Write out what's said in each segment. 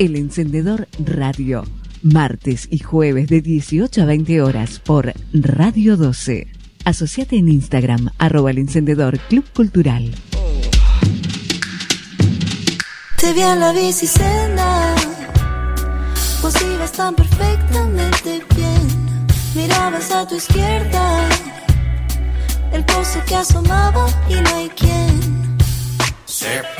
El Encendedor Radio. Martes y jueves de 18 a 20 horas por Radio 12. Asociate en Instagram, arroba el encendedor Club Cultural. Te vi en la bicicenda, vos ibas tan perfectamente bien. Mirabas a tu izquierda, el pozo que asomaba y no hay quien. Hoy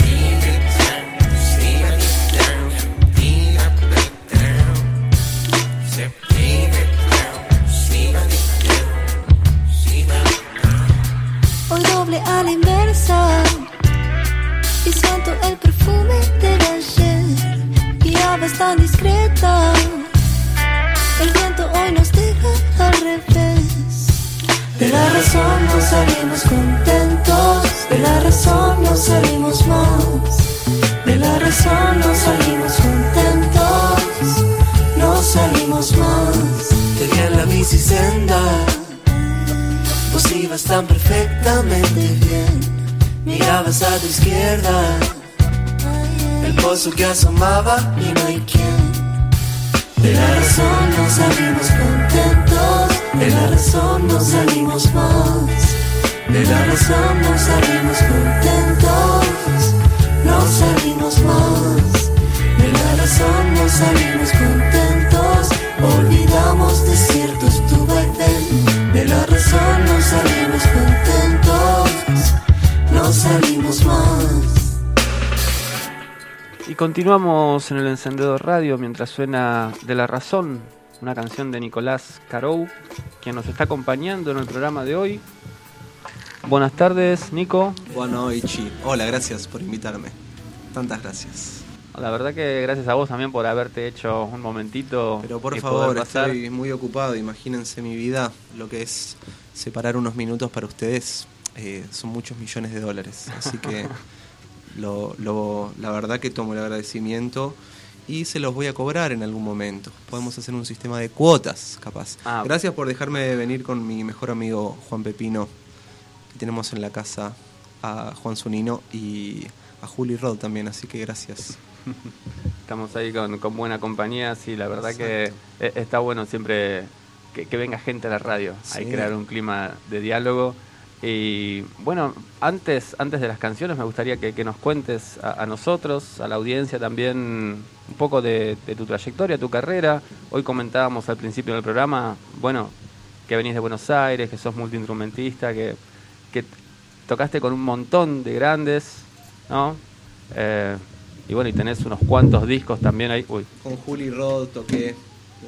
doble a la inversa y siento el perfume del ayer. Guiabas tan discreta, el viento hoy nos deja al revés. De la razón no salimos contentos, de la razón no salimos más. De la razón no salimos ibas tan perfectamente bien. Mirabas a tu izquierda, el pozo que asomaba y no hay quien. De la razón no salimos contentos, de la razón no salimos más. De la razón no salimos contentos, no salimos más. De la razón no salimos contentos, olvidamos. De la razón no salimos contentos, no salimos más. Y continuamos en el encendedor radio mientras suena De la Razón, una canción de Nicolás Carou, quien nos está acompañando en el programa de hoy. Buenas tardes, Nico. Bueno, Ichi. Hola, gracias por invitarme. Tantas gracias. La verdad que gracias a vos también por haberte hecho un momentito. Pero por favor, estoy muy ocupado. Imagínense mi vida, lo que es separar unos minutos para ustedes. eh, son muchos millones de dólares. Así que lo, lo- la verdad que tomo el agradecimiento y se los voy a cobrar en algún momento. Podemos hacer un sistema de cuotas, capaz. Ah. Gracias por dejarme venir con mi mejor amigo Juan Pepino, que tenemos en la casa a Juan Zunino y a Juli Rod también, así que gracias. Estamos ahí con, con buena compañía, sí, la verdad que eh, está bueno siempre que, que venga gente a la radio, hay que Sí. crear un clima de diálogo. Y bueno, antes, antes de las canciones me gustaría que, que nos cuentes a, a nosotros, a la audiencia también, un poco de, de tu trayectoria, tu carrera. Hoy comentábamos al principio del programa, bueno, que venís de Buenos Aires, que sos multiinstrumentista, que, que tocaste con un montón de grandes, ¿no? Eh, y bueno, y tenés unos cuantos discos también ahí. Uy, Con Juli Rod toqué, eh,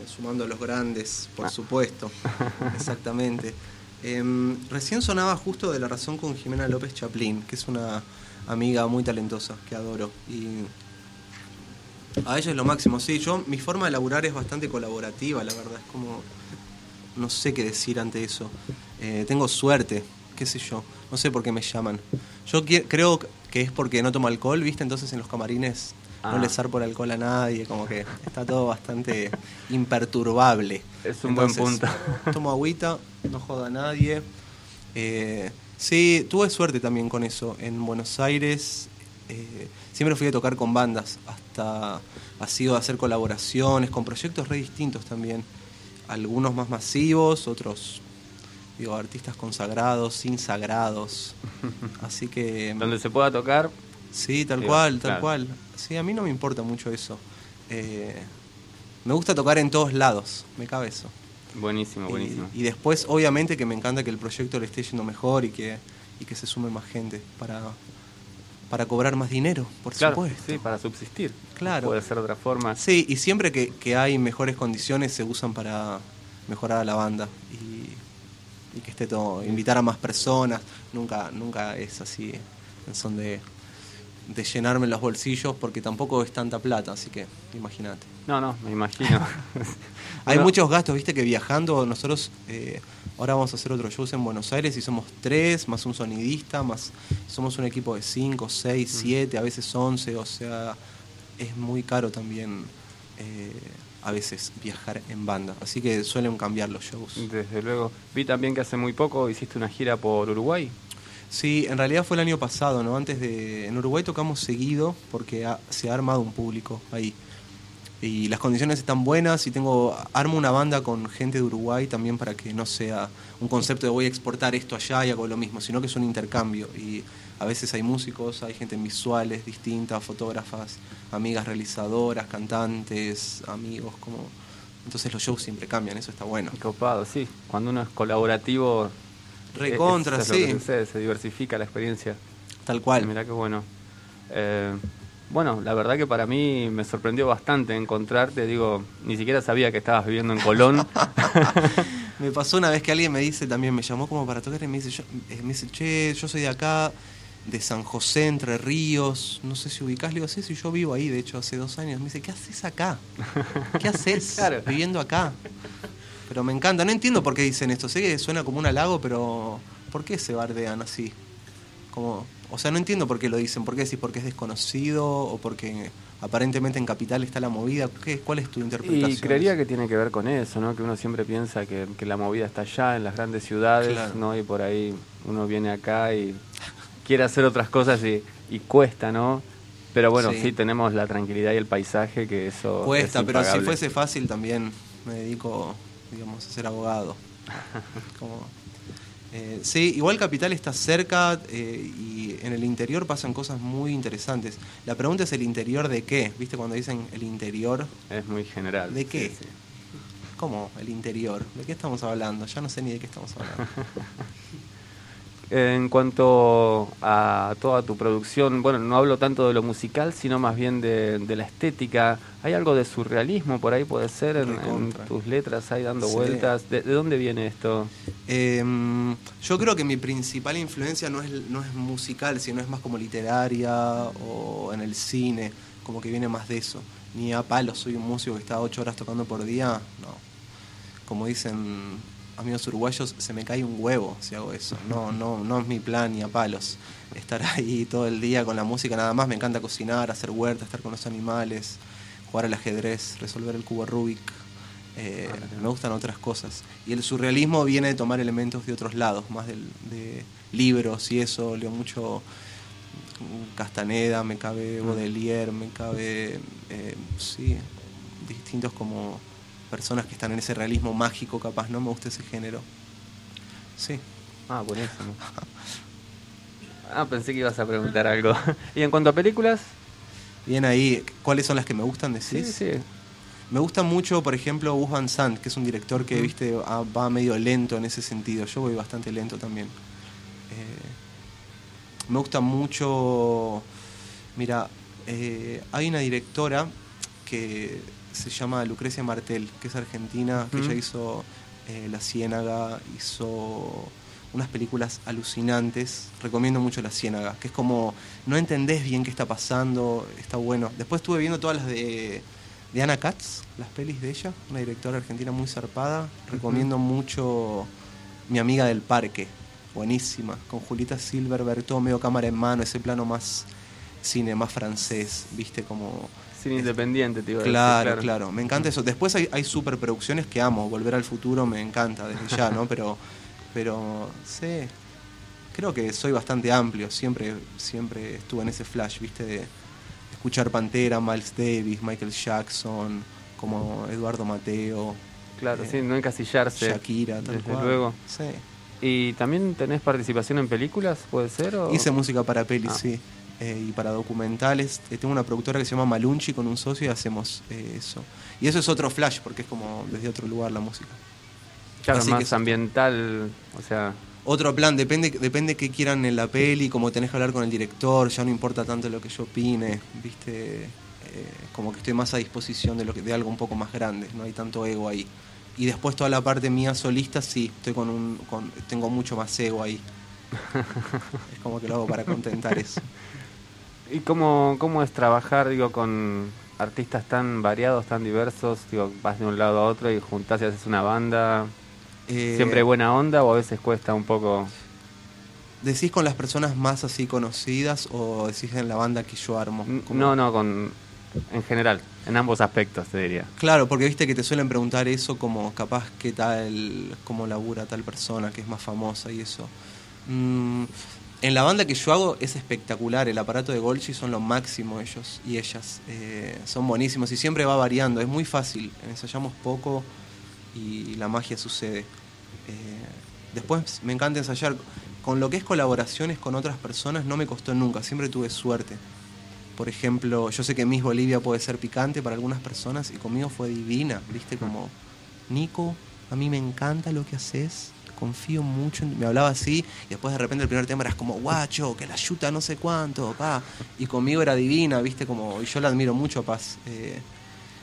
sumando a los grandes, por Ah. supuesto. Exactamente. Em, recién sonaba justo de la razón con Jimena López Chaplin, que es una amiga muy talentosa que adoro. Y a ella es lo máximo. Sí, yo, mi forma de laburar es bastante colaborativa, la verdad. Es como. No sé qué decir ante eso. Eh, tengo suerte, qué sé yo. No sé por qué me llaman. Yo creo que es porque no tomo alcohol, ¿viste? Entonces en los camarines Ah. no le zarpo el alcohol a nadie, como que está todo bastante imperturbable. Es un buen punto. Tomo agüita, no joda a nadie. Eh, sí, tuve suerte también con eso. En Buenos Aires eh, siempre fui a tocar con bandas, hasta ha sido hacer colaboraciones con proyectos re distintos también. Algunos más masivos, otros, digo, artistas consagrados, insagrados. Así que... donde se pueda tocar, Sí, tal cual, tal claro. cual. Sí, a mí no me importa mucho eso. Eh, me gusta tocar en todos lados, me cabe eso. buenísimo, Y- buenísimo. Y, después, obviamente, que me encanta que el proyecto le esté yendo mejor y que, y que se sume más gente para, para cobrar más dinero, por claro, supuesto. sí, para subsistir. Claro. Puede ser de otra forma. Sí, y siempre que, que hay mejores condiciones se usan para mejorar a la banda y, y que esté todo, invitar a más personas, nunca, nunca es así en son de, de llenarme los bolsillos porque tampoco es tanta plata, así que imagínate. No, no, me imagino. Hay muchos gastos, viste que viajando nosotros eh, ahora vamos a hacer otros shows en Buenos Aires y somos tres, más un sonidista, más somos un equipo de cinco, seis, siete, a veces once, o sea, es muy caro también eh, a veces viajar en banda, así que suelen cambiar los shows. Desde luego. Vi también que hace muy poco hiciste una gira por Uruguay. Sí, en realidad fue el año pasado, ¿no? Antes de. En Uruguay tocamos seguido porque ha- se ha armado un público ahí. Y las condiciones están buenas y tengo armo una banda con gente de Uruguay también para que no sea un concepto de voy a exportar esto allá y hago lo mismo, sino que es un intercambio y a veces hay músicos, hay gente en visuales distintas, fotógrafas, amigas realizadoras, cantantes, amigos, como entonces los shows siempre cambian, eso está bueno. Copado, sí. Cuando uno es colaborativo, Recontra, es- es lo sí. que sucede, se diversifica la experiencia. Tal cual. Mirá qué bueno. Eh, bueno, la verdad que para mí me sorprendió bastante encontrarte. Digo, ni siquiera sabía que estabas viviendo en Colón. Me pasó una vez que alguien me dice también, me llamó como para tocar y me dice, yo- eh, me dice, che, yo soy de acá, de San José, Entre Ríos, no sé si ubicás, le digo, sí, si yo vivo ahí, de hecho, hace dos años. Me dice, ¿qué haces acá? ¿Qué haces Claro. viviendo acá? Pero me encanta, no entiendo por qué dicen esto, sé que suena como un halago, pero ¿por qué se bardean así? Como, o sea, no entiendo por qué lo dicen, ¿por qué decís porque es desconocido o porque aparentemente en Capital está la movida? ¿Qué, ¿Cuál es tu interpretación? y creería que tiene que ver con eso, ¿no? Que uno siempre piensa que, que la movida está allá, en las grandes ciudades, Claro. ¿no? Y por ahí uno viene acá y quiere hacer otras cosas y, y cuesta, ¿no? Pero bueno, sí. Sí. tenemos la tranquilidad y el paisaje que eso Cuesta, es pero si fuese fácil también me dedico, digamos, a ser abogado. Como, eh, sí, igual Capital está cerca eh, y en el interior pasan cosas muy interesantes. La pregunta es el interior de qué, ¿viste? Cuando dicen el interior, Es muy general. ¿de sí, qué? sí. ¿Cómo el interior? ¿De qué estamos hablando? Ya no sé ni de qué estamos hablando. En cuanto a toda tu producción, bueno, no hablo tanto de lo musical, sino más bien de, de la estética. ¿Hay algo de surrealismo por ahí, puede ser, en, tus letras, ahí dando Sí. vueltas? ¿De, de dónde viene esto? Em, yo creo que mi principal influencia no es, no es musical, sino es más como literaria o en el cine, como que viene más de eso. Ni a palos soy un músico que está ocho horas tocando por día, no. Como dicen amigos uruguayos, se me cae un huevo si hago eso. No, no, no es mi plan ni a palos. Estar ahí todo el día con la música nada más, me encanta cocinar, hacer huerta, estar con los animales, jugar al ajedrez, resolver el cubo Rubik. Eh, Ah, me gustan otras cosas. Y el surrealismo viene de tomar elementos de otros lados, más de libros y eso. Leo mucho Castaneda, me cabe Mm. Baudelaire, me cabe, eh, sí, distintos como personas que están en ese realismo mágico, capaz, ¿no? Me gusta ese género. Sí. Ah, buenísimo. Ah, pensé que ibas a preguntar algo. ¿Y en cuanto a películas? Bien ahí, ¿cuáles son las que me gustan? Sí, Decís? sí. Me gusta mucho, por ejemplo, Gus Van Sant, que es un director que, viste, ah, va medio lento en ese sentido. Yo voy bastante lento también. Eh, me gusta mucho. Mira, eh, hay una directora que se llama Lucrecia Martel, que es argentina, que ella hizo eh, La Ciénaga, hizo unas películas alucinantes. Recomiendo mucho La Ciénaga, que es como no entendés bien qué está pasando, está bueno. Después estuve viendo todas las de, de Ana Katz, las pelis de ella, una directora argentina muy zarpada. Recomiendo mucho Mi amiga del parque, buenísima, con Julita Silver, Bertomeo, cámara en mano, ese plano más cine, más francés, viste como... Cine independiente, te iba a decir, Claro, claro, me encanta eso. Después hay, hay superproducciones que amo, Volver al Futuro me encanta desde ya, ¿no? Pero, pero, sí, creo que soy bastante amplio, siempre, siempre estuve en ese flash, ¿viste? De escuchar Pantera, Miles Davis, Michael Jackson, como Eduardo Mateo, Claro, Eh, sí, no encasillarse. Shakira, tal desde cual. luego. Sí. ¿Y también tenés participación en películas, puede ser? O? Hice música para pelis, Ah. sí. Eh, y para documentales. Eh, tengo una productora que se llama Malunchi con un socio y hacemos eh, eso. Y eso es otro flash, porque es como desde otro lugar la música. Claro, Así más que es- ambiental, o sea, Otro plan, depende depende qué quieran en la peli, como tenés que hablar con el director, ya no importa tanto lo que yo opine, viste, Eh, como que estoy más a disposición de lo que, de algo un poco más grande, no hay tanto ego ahí. Y después toda la parte mía solista, sí, estoy con un, con, tengo mucho más ego ahí. es como que lo hago para contentar eso. ¿Y cómo, cómo es trabajar, digo, con artistas tan variados, tan diversos? Digo, vas de un lado a otro y juntás y haces una banda. Eh, ¿Siempre buena onda o a veces cuesta un poco? ¿Decís con las personas más así conocidas o decís en la banda que yo armo? No, no, con en general, en ambos aspectos, te diría. Claro, porque viste que te suelen preguntar eso como capaz qué tal, cómo labura tal persona que es más famosa y eso. Mm, En la banda que yo hago es espectacular, el aparato de Golgi son lo máximo ellos y ellas. Eh, son buenísimos y siempre va variando, es muy fácil, ensayamos poco y la magia sucede. Eh, después me encanta ensayar. Con lo que es colaboraciones con otras personas no me costó nunca, siempre tuve suerte. Por ejemplo, yo sé que Miss Bolivia puede ser picante para algunas personas y conmigo fue divina, viste como, Nico, a mí me encanta lo que haces, confío mucho, en... me hablaba así y después de repente el primer tema era como, guacho, que la yuta no sé cuánto, pa. Y conmigo era divina, viste como, y yo la admiro mucho a Paz. Eh,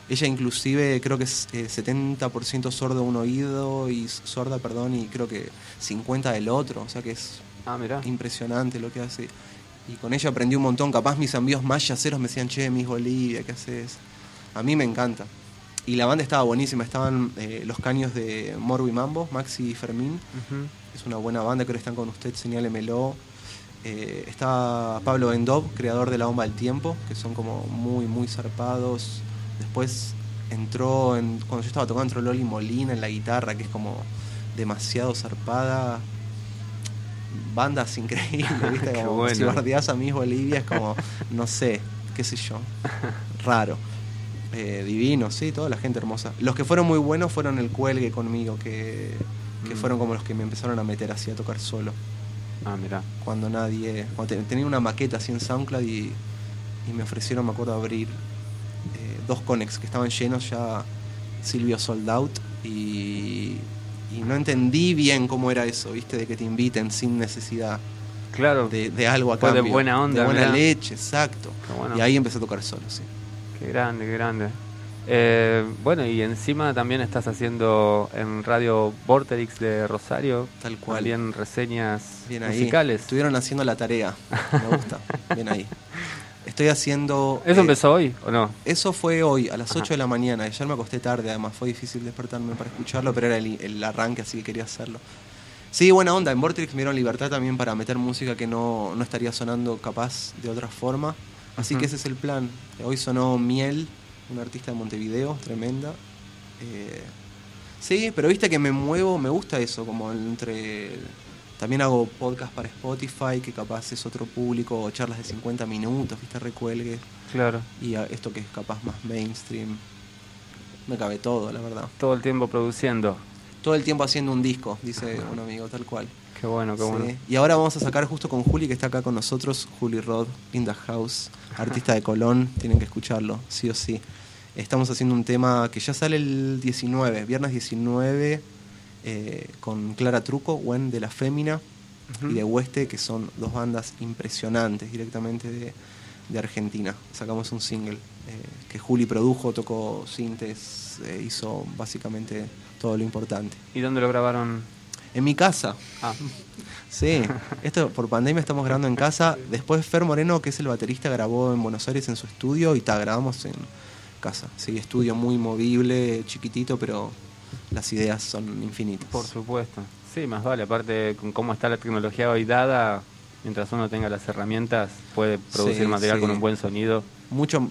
ella inclusive creo que es 70% eh, sordo de un oído y sorda, perdón, y creo que 50 del otro, o sea que es ah, impresionante lo que hace. Y con ella aprendí un montón, capaz mis amigos más yaceros me decían, che, mis Bolivia, ¿qué haces? A mí me encanta. Y la banda estaba buenísima, estaban eh, los caños de Morbo y Mambo, Maxi y Fermín. Es una buena banda, creo que están con usted, señálemelo. Eh, está Pablo Endov, creador de La Bomba del Tiempo, que son como muy, muy zarpados. Después entró, en, cuando yo estaba tocando, entró Loli Molina en la guitarra, que es como demasiado zarpada. Bandas increíbles, ¿viste? Como si bardeás a mi Bolivia, es como, no sé, qué sé yo, raro. Eh, divino, sí, toda la gente hermosa. Los que fueron muy buenos fueron el cuelgue conmigo, que, que mm. fueron como los que me empezaron a meter así a tocar solo. Ah, mira. Cuando nadie. Cuando tenía una maqueta así en SoundCloud y, y me ofrecieron, me acuerdo, abrir dos conex que estaban llenos ya Silvio Sold Out y, no entendí bien cómo era eso, ¿viste? De que te inviten sin necesidad claro. de, algo a cambio. de buena onda. De buena leche, exacto. Y ahí empecé a tocar solo, sí. Qué grande, qué grande. Eh, bueno, y encima también estás haciendo en Radio Vorterix de Rosario. Tal cual. También reseñas Bien musicales. Estuvieron haciendo la tarea. Me gusta. Bien ahí. Estoy haciendo... ¿Eso eh, empezó hoy o no? Eso fue hoy, a las 8 de la mañana. Ayer me acosté tarde, además fue difícil despertarme para escucharlo, pero era el, arranque, así que quería hacerlo. Sí, buena onda. En Vortex me dieron libertad también para meter música que no, estaría sonando capaz de otra forma. Así que ese es el plan. Hoy sonó Miel, una artista de Montevideo, tremenda. Eh, sí, pero viste que me muevo, me gusta eso, como entre también hago podcast para Spotify, que capaz es otro público, o charlas de 50 minutos, viste, recuelgue. Claro. Y esto que es capaz más mainstream. Me cabe todo, la verdad. Todo el tiempo produciendo. Todo el tiempo haciendo un disco, dice un amigo, tal cual. Qué bueno, qué bueno. Y ahora vamos a sacar justo con Juli, que está acá con nosotros, Juli Rod, in the house, artista de Colón, tienen que escucharlo, sí o sí. Estamos haciendo un tema que ya sale el 19, viernes 19 eh, con Clara Truco, Gwen de la Fémina y de Hueste, que son dos bandas impresionantes directamente de, Argentina. Sacamos un single eh, que Juli produjo, tocó sintes, eh, hizo básicamente todo lo importante. ¿Y dónde lo grabaron? En mi casa. Ah. Sí, esto por pandemia estamos grabando en casa. Después Fer Moreno, que es el baterista, grabó en Buenos Aires en su estudio y ta, grabamos en casa. Sí, estudio muy movible, chiquitito, pero las ideas son infinitas. Por supuesto. Sí, más vale. Aparte, con cómo está la tecnología hoy dada, mientras uno tenga las herramientas, puede producir material con un buen sonido. Mucho,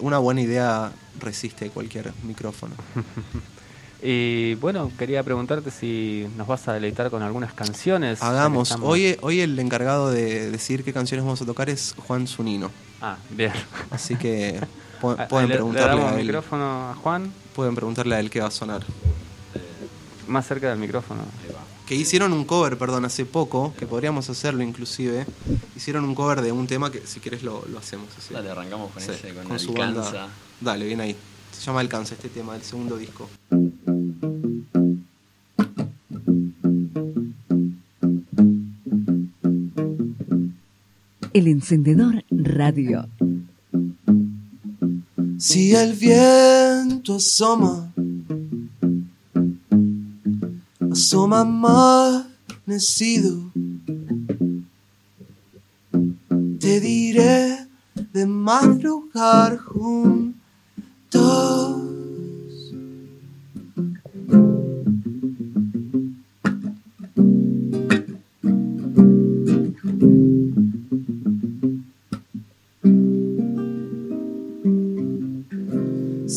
una buena idea resiste cualquier micrófono. y bueno, quería preguntarte si nos vas a deleitar con algunas canciones. Hagamos. Hoy, hoy el encargado de decir qué canciones vamos a tocar es Juan Zunino. Ah, bien. Así que pueden preguntarle a micrófono a Juan. Pueden preguntarle a él qué va a sonar más cerca del micrófono. Que hicieron un cover, perdón, hace poco, que podríamos hacerlo inclusive. Hicieron un cover de un tema que si quieres lo, hacemos. Así. Dale, arrancamos con ese, con, su banda. Dale, bien ahí. Se llama Alcanza este tema, del segundo disco. El encendedor radio. Si el viento asoma asoma amanecido. Te diré de madrugar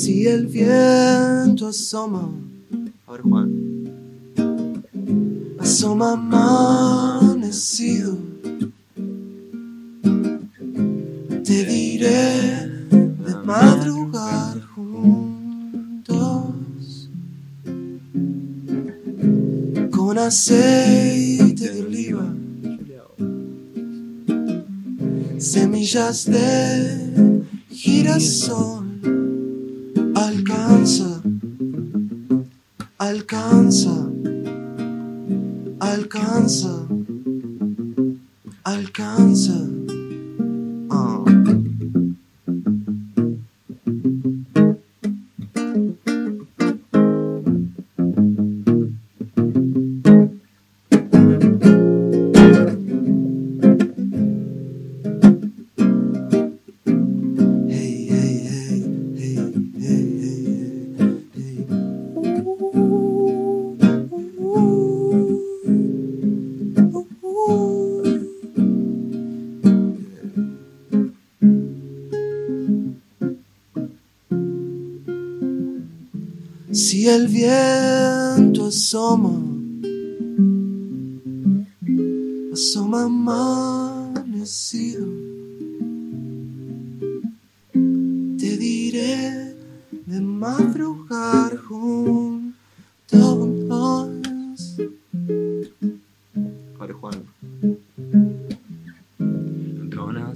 Si el viento asoma. A ver, Juan asoma amanecido. te diré de madrugar juntos con aceite de oliva, semillas de girasol. Alcanza,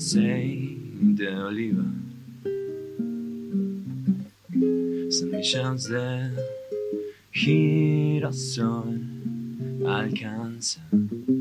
aceite de oliva, semillas de girasol, alcanza, alcanza,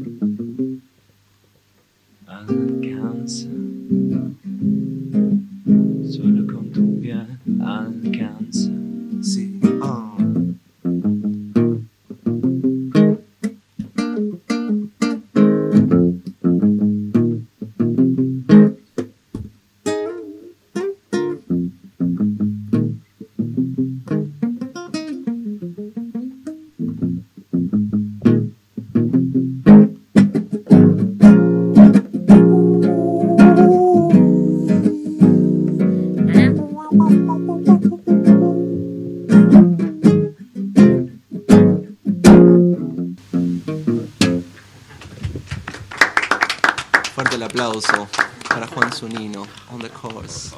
aplauso para Juan Zunino, on the course.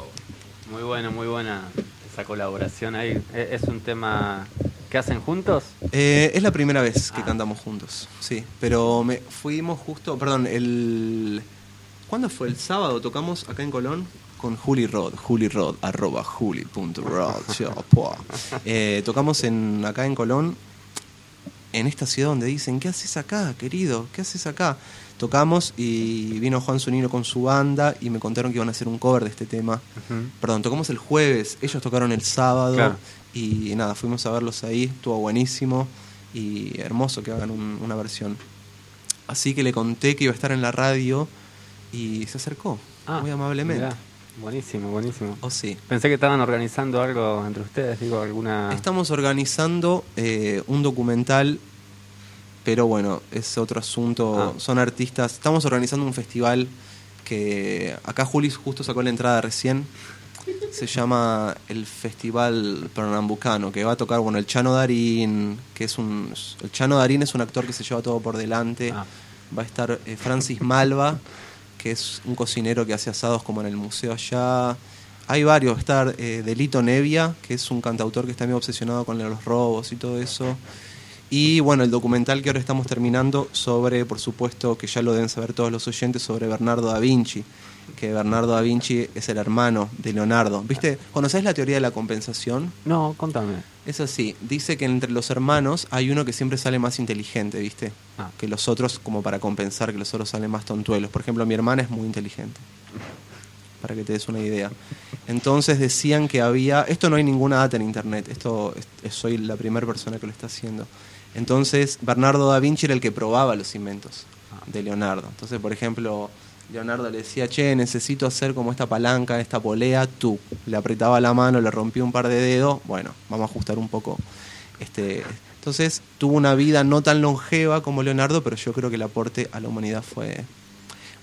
Muy buena, muy buena esa colaboración ahí. ¿E- ¿Es un tema que hacen juntos? Eh, es la primera vez que Ah. cantamos juntos, sí. Pero me fuimos justo, perdón, el... ¿Cuándo fue? El sábado tocamos acá en Colón con Juli Rod, Juli Rod, arroba juli.rod. Eh, tocamos en, acá en Colón, en esta ciudad donde dicen, ¿qué haces acá, querido? ¿Qué haces acá? Tocamos y vino Juan Zunino con su banda y me contaron que iban a hacer un cover de este tema. Perdón, tocamos el jueves, ellos tocaron el sábado Claro. y nada, fuimos a verlos ahí, estuvo buenísimo y hermoso que hagan un- una versión. Así que le conté que iba a estar en la radio y se acercó, Ah, muy amablemente. mirá. Buenísimo, buenísimo. Oh, sí. Pensé que estaban organizando algo entre ustedes, digo, alguna... Estamos organizando eh, un documental, pero bueno, es otro asunto. Ah. Son artistas. Estamos organizando un festival que acá Juli justo sacó la entrada recién. Se llama el Festival Pernambucano, que va a tocar, bueno, el Chano Darín, que es un... El Chano Darín es un actor que se lleva todo por delante. Ah. Va a estar eh, Francis Malva, que es un cocinero que hace asados como en el museo allá. Hay varios, estar eh, Delito Nevia, que es un cantautor que está medio obsesionado con los robos y todo eso. Y bueno, el documental que ahora estamos terminando sobre, por supuesto, que ya lo deben saber todos los oyentes, sobre Bernardo da Vinci, que Bernardo da Vinci es el hermano de Leonardo. ¿Viste? ¿Conocés la teoría de la compensación? No, contame. Es así, dice que entre los hermanos hay uno que siempre sale más inteligente, ¿viste? Ah. Que los otros, como para compensar que los otros salen más tontuelos. Por ejemplo, mi hermana es muy inteligente. Para que te des una idea. Entonces decían que había. Esto no hay ninguna data en internet. Esto es- soy la primera persona que lo está haciendo. Entonces, Bernardo da Vinci era el que probaba los inventos de Leonardo. Entonces, por ejemplo, Leonardo le decía, che, necesito hacer como esta palanca, esta polea, tú. Le apretaba la mano, le rompía un par de dedos. Bueno, vamos a ajustar un poco. Este, entonces, tuvo una vida no tan longeva como Leonardo, pero yo creo que el aporte a la humanidad fue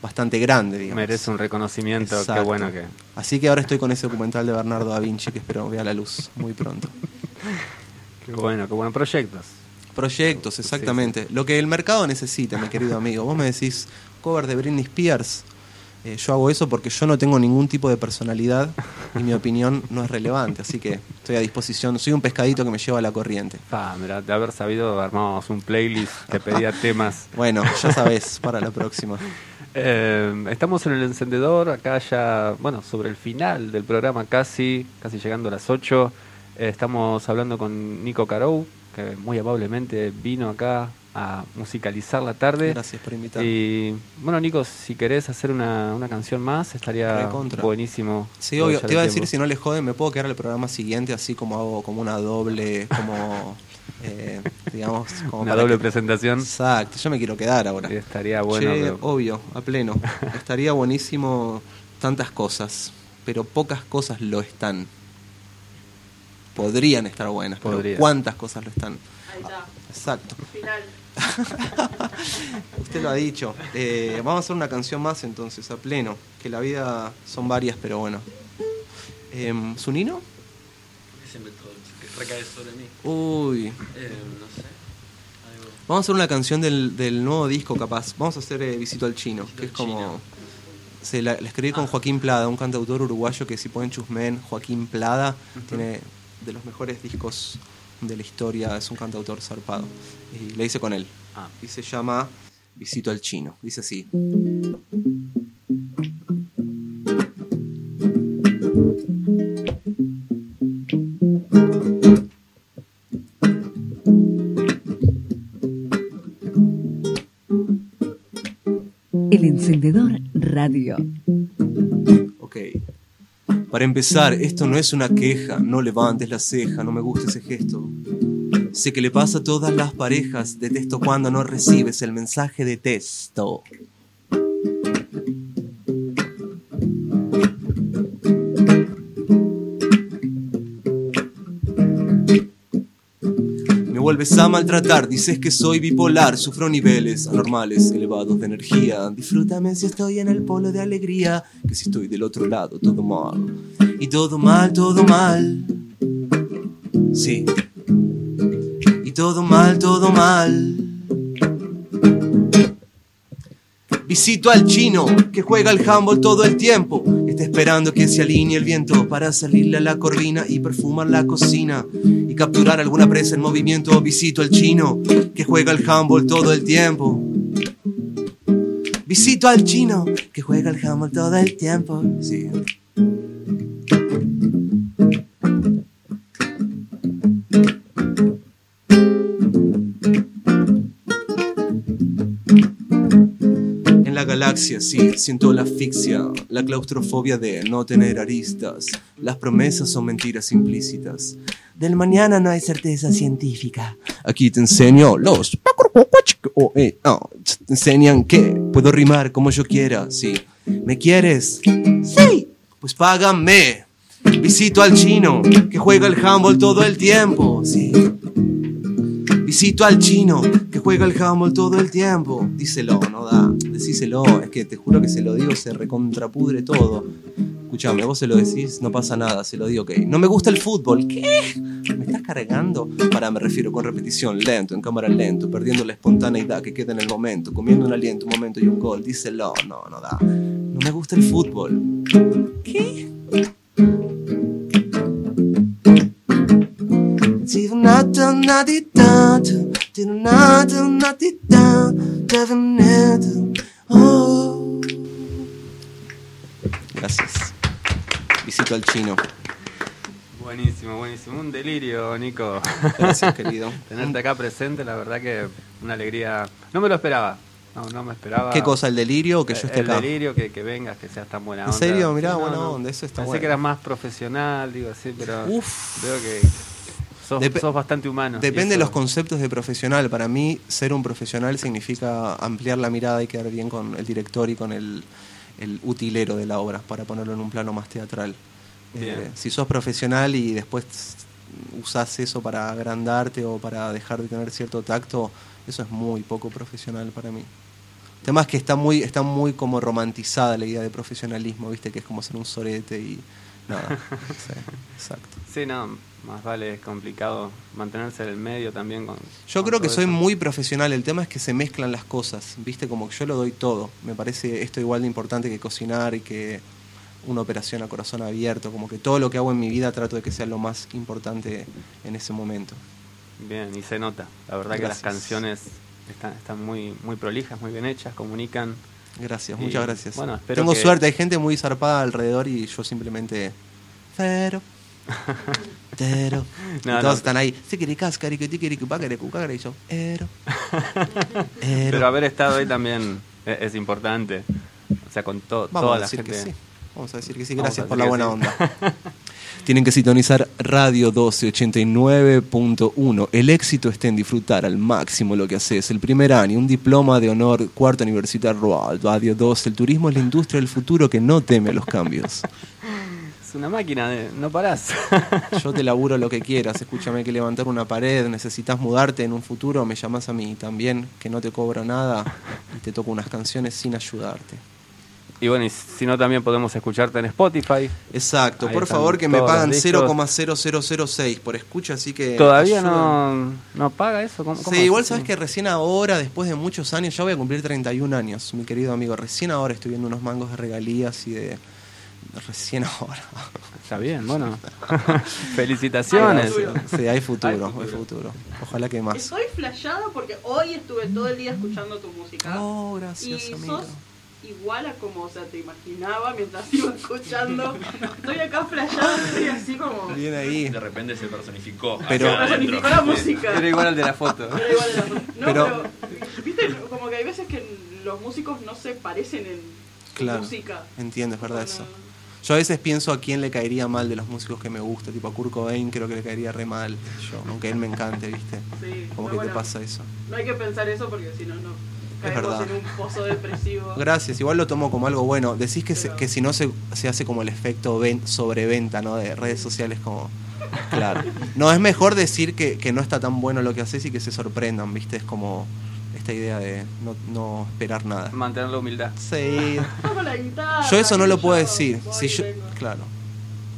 bastante grande, digamos. Merece un reconocimiento, qué bueno que... Así que ahora estoy con ese documental de Bernardo da Vinci que espero vea la luz muy pronto. Qué bueno, qué buenos proyectos. Proyectos, exactamente. Lo que el mercado necesita, mi querido amigo. Vos me decís cover de Britney Spears. Eh, yo hago eso porque yo no tengo ningún tipo de personalidad y mi opinión no es relevante, así que estoy a disposición. Soy un pescadito que me lleva a la corriente. Pa, mira, de haber sabido, armábamos un playlist que pedía temas. Bueno, ya sabes, para la próxima. Eh, estamos en el encendedor, acá ya, bueno, sobre el final del programa casi, casi llegando a las 8. Eh, estamos hablando con Nico Carou, que muy amablemente vino acá a musicalizar la tarde. Gracias por invitarme. Y bueno, Nico, si querés hacer una, una canción más, estaría Recontra. buenísimo. Sí, obvio. Te iba a decir, si no le joden, me puedo quedar al programa siguiente, así como hago como una doble, como, eh, digamos, como Una doble que- presentación. Exacto, yo me quiero quedar ahora. Estaría bueno. Che, pero- obvio, a pleno. Estaría buenísimo tantas cosas, pero pocas cosas lo están. Podrían estar buenas, Podría. pero ¿cuántas cosas lo están? Ahí está, Exacto. final. Usted lo ha dicho. Eh, vamos a hacer una canción más entonces, a pleno. Que la vida son varias, pero bueno. Em, ¿Sunino? Siempre todo recae sobre mí. Uy. Eh, no sé. Algo. Vamos a hacer una canción del, del nuevo disco, capaz. Vamos a hacer eh, Visito al Chino, Visito que es como... Chino. Se la, la escribí con Joaquín Plada, un cantautor uruguayo que si pueden chusmen, Joaquín Plada, tiene de los mejores discos de la historia, es un cantautor zarpado. Y le hice con él. Ah. Y se llama Visito al Chino. Dice así. El encendedor radio. Ok. Para empezar, esto no es una queja, no levantes la ceja, no me gusta ese gesto. Sé que le pasa a todas las parejas, detesto cuando no recibes el mensaje de texto. Me vuelves a maltratar, dices que soy bipolar, sufro niveles anormales, elevados de energía. Disfrútame si estoy en el polo de alegría, que si estoy del otro lado, todo mal. Y todo mal, todo mal. Sí. Y todo mal, todo mal. Visito al chino que juega al handball todo el tiempo. Está esperando que se alinee el viento para salirle a la corvina y perfumar la cocina y capturar alguna presa en movimiento. Visito al chino que juega al handball todo el tiempo. Visito al chino que juega al handball todo el tiempo. Sí. Sí, siento la asfixia, la claustrofobia de no tener aristas. Las promesas son mentiras implícitas. Del mañana no hay certeza científica. Aquí te enseño los... oh, eh, oh, Te enseñan que puedo rimar como yo quiera, sí. ¿Me quieres? Sí. Pues págame. Visito al chino que juega el handball todo el tiempo, sí. Visito al chino que juega el handball todo el tiempo. Díselo, no da. Decíselo. Es que te juro que se lo digo, se recontrapudre todo. Escuchame, vos se lo decís, no pasa nada, se lo digo, ok. No me gusta el fútbol. ¿Qué? ¿Me estás cargando? Para, me refiero con repetición, lento, en cámara lento, perdiendo la espontaneidad que queda en el momento, comiendo un aliento, un momento y un gol. Díselo, no, no da. No me gusta el fútbol. ¿Qué? Oh. Gracias. Visito al chino. Buenísimo, buenísimo. Un delirio, Nico. Gracias, querido. Tenerte acá presente, la verdad que una alegría. No me lo esperaba. No, no me esperaba. ¿Qué cosa? ¿El delirio o que yo esté el acá? delirio, que, que vengas, que seas tan buena ¿En onda. serio? Mirá, Sí, buena onda, eso está Pensé bueno. que eras más profesional, digo así, pero Uf. veo que sos, Dep- sos bastante humano. Depende de los conceptos de profesional. Para mí, ser un profesional significa ampliar la mirada y quedar bien con el director y con el, el utilero de la obra, para ponerlo en un plano más teatral. Eh, si sos profesional y después usás eso para agrandarte o para dejar de tener cierto tacto, eso es muy poco profesional para mí. El tema es que está muy, está muy como romantizada la idea de profesionalismo, viste, que es como ser un sorete y nada. Sí, exacto. Sí, no, más vale es complicado mantenerse en el medio también con... Yo con creo que soy eso. muy profesional, el tema es que se mezclan las cosas, viste, como que yo lo doy todo. Me parece esto igual de importante que cocinar y que una operación a corazón abierto, como que todo lo que hago en mi vida trato de que sea lo más importante en ese momento. Bien, y se nota. La verdad que las canciones están, están muy, muy prolijas, muy bien hechas, comunican. Gracias, Y, muchas gracias. bueno, espero Tengo que- suerte, hay gente muy zarpada alrededor y yo simplemente... Pero... Pero... No, todos no. están ahí. Y yo, "Ero". Ero. Pero haber estado ahí también es, es importante. O sea, con to- Vamos toda a la decir gente. que sí. Vamos a decir que sí. Gracias por la buena sí. onda. Tienen que sintonizar Radio 1289.1. El éxito está en disfrutar al máximo lo que haces. El primer año, un diploma de honor, cuarta universidad Roald. Radio 2. El turismo es la industria del futuro que no teme los cambios. Es una máquina, de, no parás. Yo te laburo lo que quieras. Escúchame, que levantar una pared. Necesitas mudarte en un futuro. Me llamas a mí también, que no te cobro nada. Y te toco unas canciones sin ayudarte. y bueno, y si no, también podemos escucharte en Spotify. Exacto, Ahí por favor que me pagan discos. 0,0006 por escucha, así que... ¿Todavía no, no paga eso? ¿Cómo- cómo Sí, igual sabes que recién ahora, después de muchos años, ya voy a cumplir 31 años, mi querido amigo, recién ahora estoy viendo unos mangos de regalías y de... Recién ahora. Está bien, bueno. Felicitaciones. Sí, hay futuro, Hay hay futuro. futuro. Ojalá que más. Estoy flashada porque hoy estuve todo el día escuchando tu música. Oh, gracias, y amigo. sos igual a como o sea, te imaginaba mientras iba escuchando. Estoy acá flashada, estoy así como. Bien ahí. De repente se personificó. Pero- adentro. Personificó la música. Era igual al de la foto. Era igual a la- No, Pero- pero, viste, como que hay veces que los músicos no se parecen en Claro. música. Entiendo, es verdad Cuando- eso. Yo a veces pienso a quién le caería mal de los músicos que me gusta, tipo a Kurt Cobain creo que le caería re mal, yo, aunque él me encante, ¿viste? Sí, Como que te pasa eso. No hay que pensar eso porque si no, no. Caemos verdad. en un pozo depresivo. Gracias, igual lo tomo como algo bueno. Decís que, se- que si no se, se hace como el efecto ven- sobreventa, ¿no? De redes sociales como... Claro. No, es mejor decir que, que no está tan bueno lo que haces y que se sorprendan, ¿viste? Es como esta idea de no, no esperar nada. Mantener la humildad. Sí. Toco la guitarra, Yo eso no lo puedo yo decir. Si yo, claro.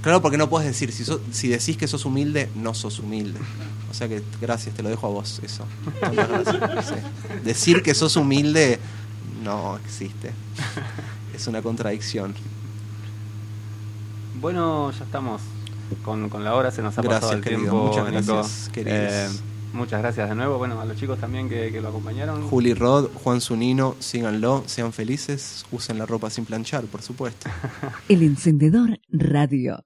Claro, porque no puedes decir. Si, so- si decís que sos humilde, no sos humilde. O sea que gracias, te lo dejo a vos, eso. Muchas gracias. Sí. Decir que sos humilde no existe. Es una contradicción. Bueno, ya estamos con, con la hora, se nos ha Gracias, pasado el querido. tiempo. Muchas gracias, queridos. Eh, muchas gracias de nuevo. Bueno, a los chicos también que, que lo acompañaron. Juli Rod, Juan Zunino, síganlo, sean felices, usen la ropa sin planchar, por supuesto. El encendedor radio.